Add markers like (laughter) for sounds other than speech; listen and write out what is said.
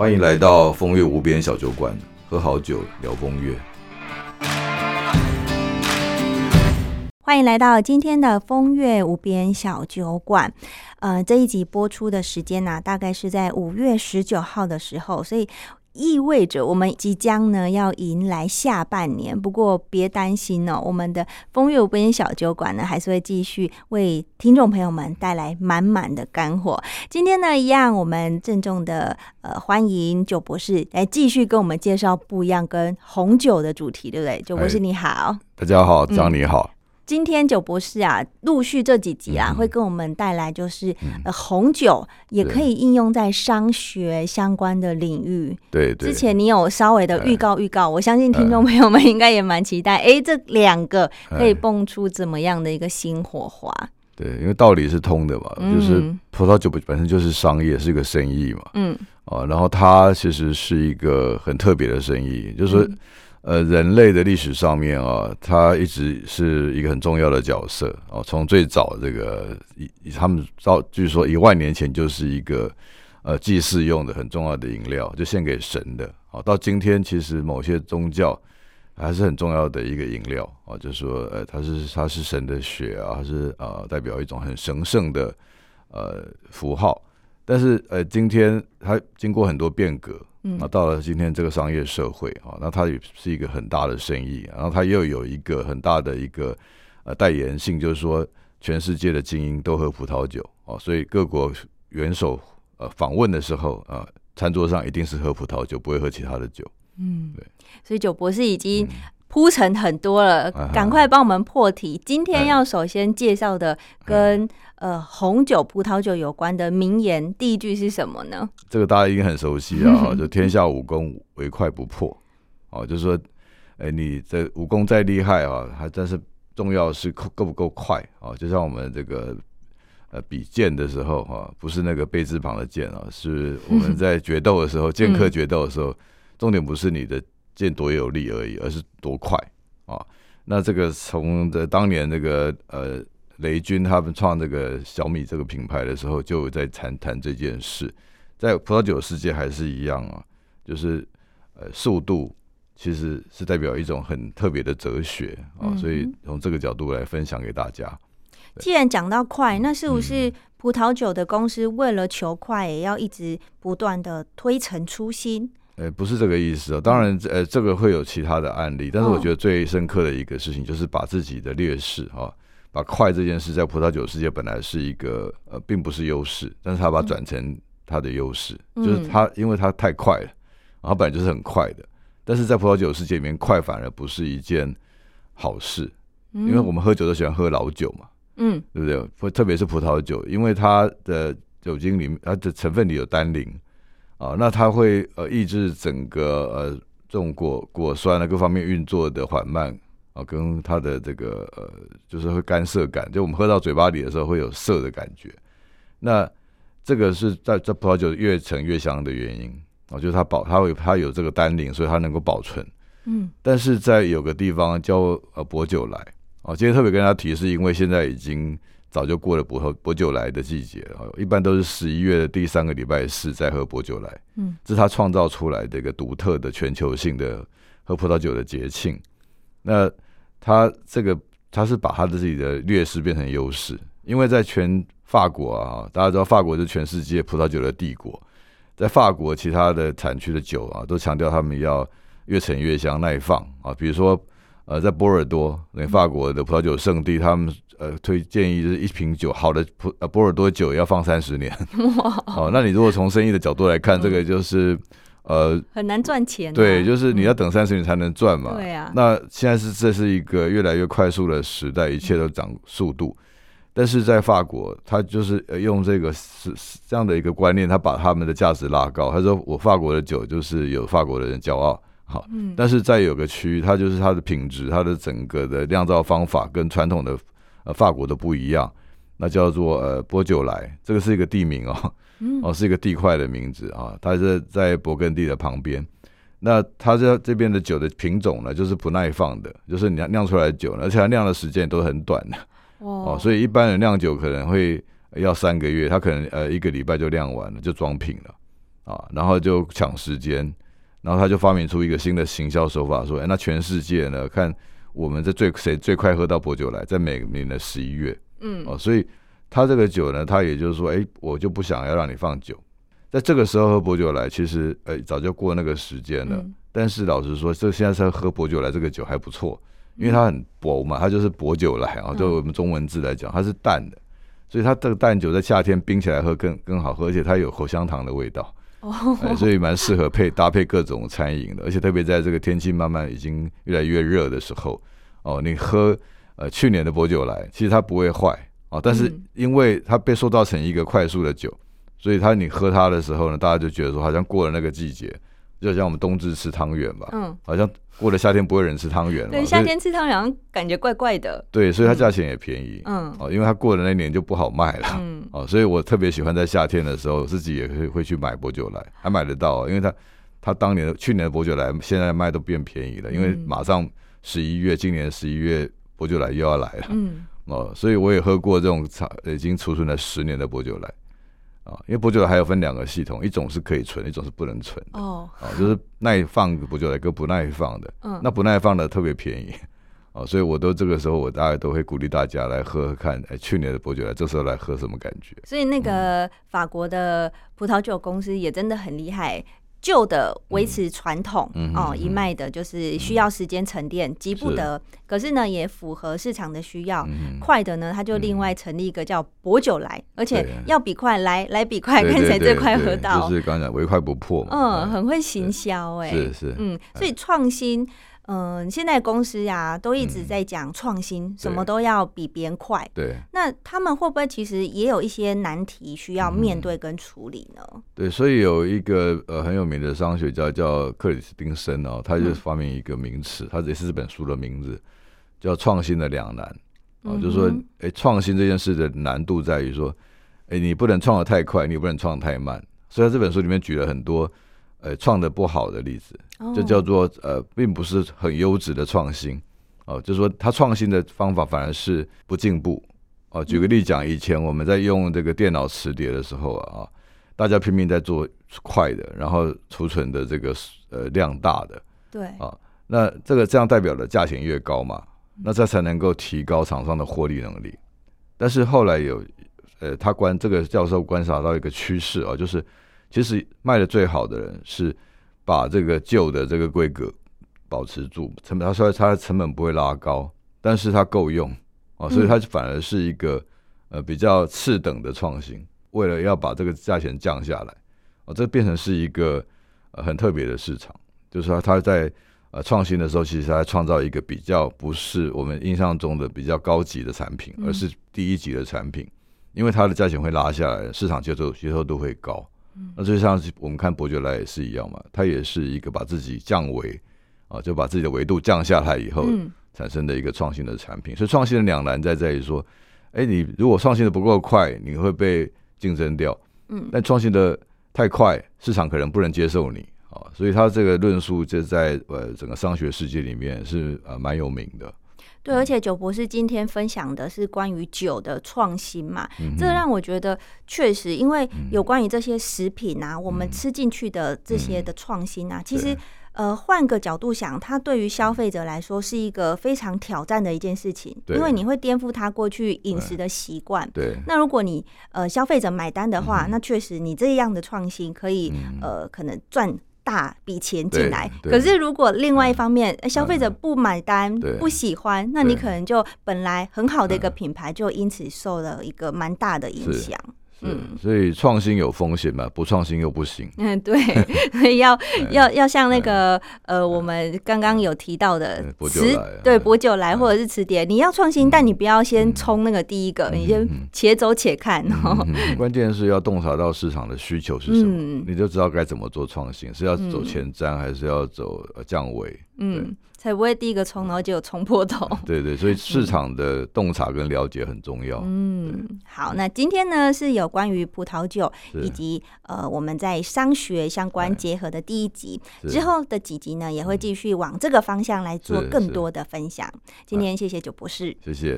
欢迎来到风月无边小酒馆，喝好酒聊风月。欢迎来到今天的风月无边小酒馆。呃，这一集播出的时间呢、大概是在五月十九号的时候，所以意味着我们即将呢要迎来下半年。不过别担心哦，我们的风月无边小酒馆呢，还是会继续为听众朋友们带来满满的干货。今天呢，一样我们郑重的呃欢迎酒博士来继续跟我们介绍不一样跟红酒的主题，对不对？酒博士哎你好。大家好，张你好。今天酒博士啊，陆续这几集啊，嗯。会跟我们带来就是、呃红酒也可以应用在商学相关的领域。对对，之前你有稍微的预告预告，我相信听众朋友们应该也蛮期待，哎、这两个可以蹦出怎么样的一个新火花？对，因为道理是通的嘛，就是嗯葡萄酒本身就是商业，是一个生意嘛。嗯。啊，然后它其实是一个很特别的生意，就是呃，人类的历史上面啊，它一直是一个很重要的角色哦。从最早这个一他们到据说一万年前就是一个呃祭祀用的很重要的饮料，就献给神的。哦，到今天其实某些宗教还是很重要的一个饮料哦，就是说呃，它是它是神的血啊，它是呃代表一种很神圣的呃符号。但是呃，今天它经过很多变革，嗯。那到了今天这个商业社会啊，那它也是一个很大的生意，然后它又有一个很大的一个呃代言性，就是说全世界的精英都喝葡萄酒啊，所以各国元首呃访问的时候啊、呃餐桌上一定是喝葡萄酒，不会喝其他的酒。嗯。对，所以酒博士已经嗯铺陈很多了，赶快帮我们破题。今天哎要首先介绍的跟、呃红酒、葡萄酒有关的名言，第一句是什么呢？这个大家应该很熟悉啊，哦 (laughs) 就天下武功唯快不破，哦，就是说，哎，你这武功再厉害啊，还但是重要是够够不够快啊？就像我们这个呃比剑的时候哈、不是那个贝字旁的剑啊，是我们 (laughs) 在决斗的时候，剑客决斗的时候，重点不是你的剑多有力而已，而是多快啊。那这个从的当年那个呃雷军他们创这个小米这个品牌的时候，就有在谈谈这件事。在葡萄酒世界还是一样啊，就是呃速度其实是代表一种很特别的哲学啊，嗯所以从这个角度来分享给大家。既然讲到快，那是不嗯是葡萄酒的公司为了求快，也要一直不断的推陈出新？呃，不是这个意思哦，当然，呃，这个会有其他的案例，但是我哦觉得最深刻的一个事情就是把自己的劣势啊，把快这件事在葡萄酒世界本来是一个呃，并不是优势，但是他把它转成他的优势，嗯。就是他因为他太快了，然后本来就是很快的，但是在葡萄酒世界里面，快反而不是一件好事，因为我们喝酒都喜欢喝老酒嘛，嗯。对不对？或特别是葡萄酒，因为它的酒精里面，它的成分里有单宁啊，那它会呃抑制整个呃这种果果酸的各方面运作的缓慢啊，跟它的这个呃就是会干涩感，就我们喝到嘴巴里的时候会有涩的感觉。那这个是在这葡萄酒越陈越香的原因啊，就是它保它会它有这个单宁，所以它能够保存。嗯但是在有个地方叫呃薄酒来啊，今天特别跟大家提，是因为现在已经早就过了薄薄酒来的季节了，哦一般都是十一月的第三个礼拜四在喝薄酒来，嗯，这是他创造出来的一个独特的全球性的喝葡萄酒的节庆。那他这个他是把他的自己的劣势变成优势，因为在全法国啊，大家知道法国是全世界葡萄酒的帝国，在法国其他的产区的酒啊，都强调他们要越陈越香、耐放啊。比如说，呃，在波尔多，那法国的葡萄酒圣地，他们呃推建议就是一瓶酒好的葡呃波尔多酒要放三十年。(laughs) 哦，那你如果从生意的角度来看，(laughs) 这个就是呃，很难赚钱啊、对，就是你要嗯等三十年才能赚嘛。对啊，那现在是这是一个越来越快速的时代，一切都涨速度。但是在法国，他就是呃用这个是是这样的一个观念，他把他们的价值拉高。他说：“我法国的酒就是有法国的人骄傲。”好，嗯。但是在有个区域，它就是它的品质，它的整个的酿造方法跟传统的呃法国的不一样，那叫做呃波酒莱，这个是一个地名哦，嗯。哦是一个地块的名字啊，它是在勃艮第的旁边。那它这这边的酒的品种呢，就是不耐放的，就是酿酿出来的酒呢，而且它酿的时间都很短的哦，所以以一般人酿酒可能会要三个月，他可能呃一个礼拜就酿完了，就装瓶了啊，然后就抢时间，然后他就发明出一个新的行销手法，说，哎，那全世界呢，看我们这最谁最快喝到薄酒来，在每年的十一月，嗯，哦，所以他这个酒呢，他也就是说，哎，我就不想要让你放酒，在这个时候喝薄酒来，其实，哎，早就过那个时间了。但是老实说，这现在是喝薄酒来，这个酒还不错，因为它很薄嘛，它就是薄酒来啊，就我们中文字来讲，它是淡的，所以它这个淡酒在夏天冰起来喝更更好喝，而且它有口香糖的味道，哦，所以蛮适合配搭配各种餐饮的，而且特别在这个天气慢慢已经越来越热的时候，哦，你喝呃去年的薄酒来，其实它不会坏啊，但是因为它被塑造成一个快速的酒，所以它你喝它的时候呢，大家就觉得说好像过了那个季节。就像我们冬至吃汤圆吧，嗯，好像过了夏天不会人吃汤圆了。对，夏天吃汤圆好像感觉怪怪的。对，所以它价钱也便宜，嗯，哦，因为它过了那年就不好卖了，嗯，哦，所以我特别喜欢在夏天的时候自己也会会去买薄酒来，还买得到，因为它它当年的去年的薄酒来现在卖都变便宜了，因为马上十一月，今年十一月薄酒来又要来了，嗯，哦，所以我也喝过这种长已经储存了十年的薄酒来。啊，因为薄酒还有分两个系统，一种是可以存，一种是不能存的。哦，啊，就是耐放薄酒来跟不耐放的。嗯，那不耐放的特别便宜。哦，所以我都这个时候，我大概都会鼓励大家来喝喝看。哎，去年的伯爵来，这时候来喝什么感觉？所以那个法国的葡萄酒公司也真的很厉害。旧的维持传统哦，一脉的就是需要时间沉淀，急不得。可是呢，也符合市场的需要。快的呢，他就另外成立一个叫薄酒来，而且要比快来，来比快，看谁最快喝到。就是刚才唯快不破嘛。嗯，很会行销哎。是是。嗯，所以创新。嗯，现在公司呀都一直在讲创新，什么都要比别人快。对，那他们会不会其实也有一些难题需要面对跟处理呢？对，所以有一个呃很有名的商学家叫克里斯汀森哦，他就发明一个名词，他也是这本书的名字，叫创新的两难啊，就是说，哎，创新这件事的难度在于说，哎，你不能创的太快，你不能创的太慢。所以在这本书里面举了很多。呃，创的不好的例子，就叫做呃，并不是很优质的创新哦。就是说，他创新的方法反而是不进步哦。举个例讲，以前我们在用这个电脑磁碟的时候啊，大家拼命在做快的，然后储存的这个呃量大的，对啊，那这个这样代表的价钱越高嘛，那这才能够提高厂商的获利能力。但是后来有呃，他观这个教授观察到一个趋势啊，就是。其实卖的最好的人是把这个旧的这个规格保持住，成本他说他的成本不会拉高，但是它够用啊，所以它反而是一个呃比较次等的创新。为了要把这个价钱降下来，啊，这变成是一个呃很特别的市场，就是说他在呃创新的时候，其实他创造一个比较不是我们印象中的比较高级的产品，而是第一级的产品，因为它的价钱会拉下来，市场接受接受度会高。那就像我们看伯爵来也是一样嘛，他也是一个把自己降维啊，就把自己的维度降下来以后产生的一个创新的产品。所以创新的两难在在于说，哎，你如果创新的不够快，你会被竞争掉；嗯，但创新的太快，市场可能不能接受你啊。所以他这个论述就在呃整个商学世界里面是呃蛮有名的。对，而且九博士今天分享的是关于酒的创新嘛，这让我觉得确实，因为有关于这些食品啊，我们吃进去的这些的创新啊，其实呃换个角度想，它对于消费者来说是一个非常挑战的一件事情，因为你会颠覆他过去饮食的习惯。对，那如果你呃消费者买单的话，那确实你这样的创新可以呃可能赚。大笔钱进来，可是如果另外一方面消费者不买单、不喜欢，那你可能就本来很好的一个品牌，就因此受了一个蛮大的影响。嗯，所以创新有风险嘛，不创新又不行。(laughs) 嗯，对，所以要 (laughs) 要要像那个呃，我们刚刚有提到的词，对，薄酒来或者是词典，你要创新，但你不要先冲那个第一个，你先且走且看哦。(laughs) 关键是要洞察到市场的需求是什么，你就知道该怎么做创新，是要走前瞻还是要走降维？嗯。才不会第一个冲，然后就有冲破头。(laughs) 对对，所以市场的洞察跟了解很重要。嗯，好，那今天呢是有关于葡萄酒以及呃我们在商学相关结合的第一集，之后的几集呢也会继续往这个方向来做更多的分享。今天谢谢九博士，谢谢。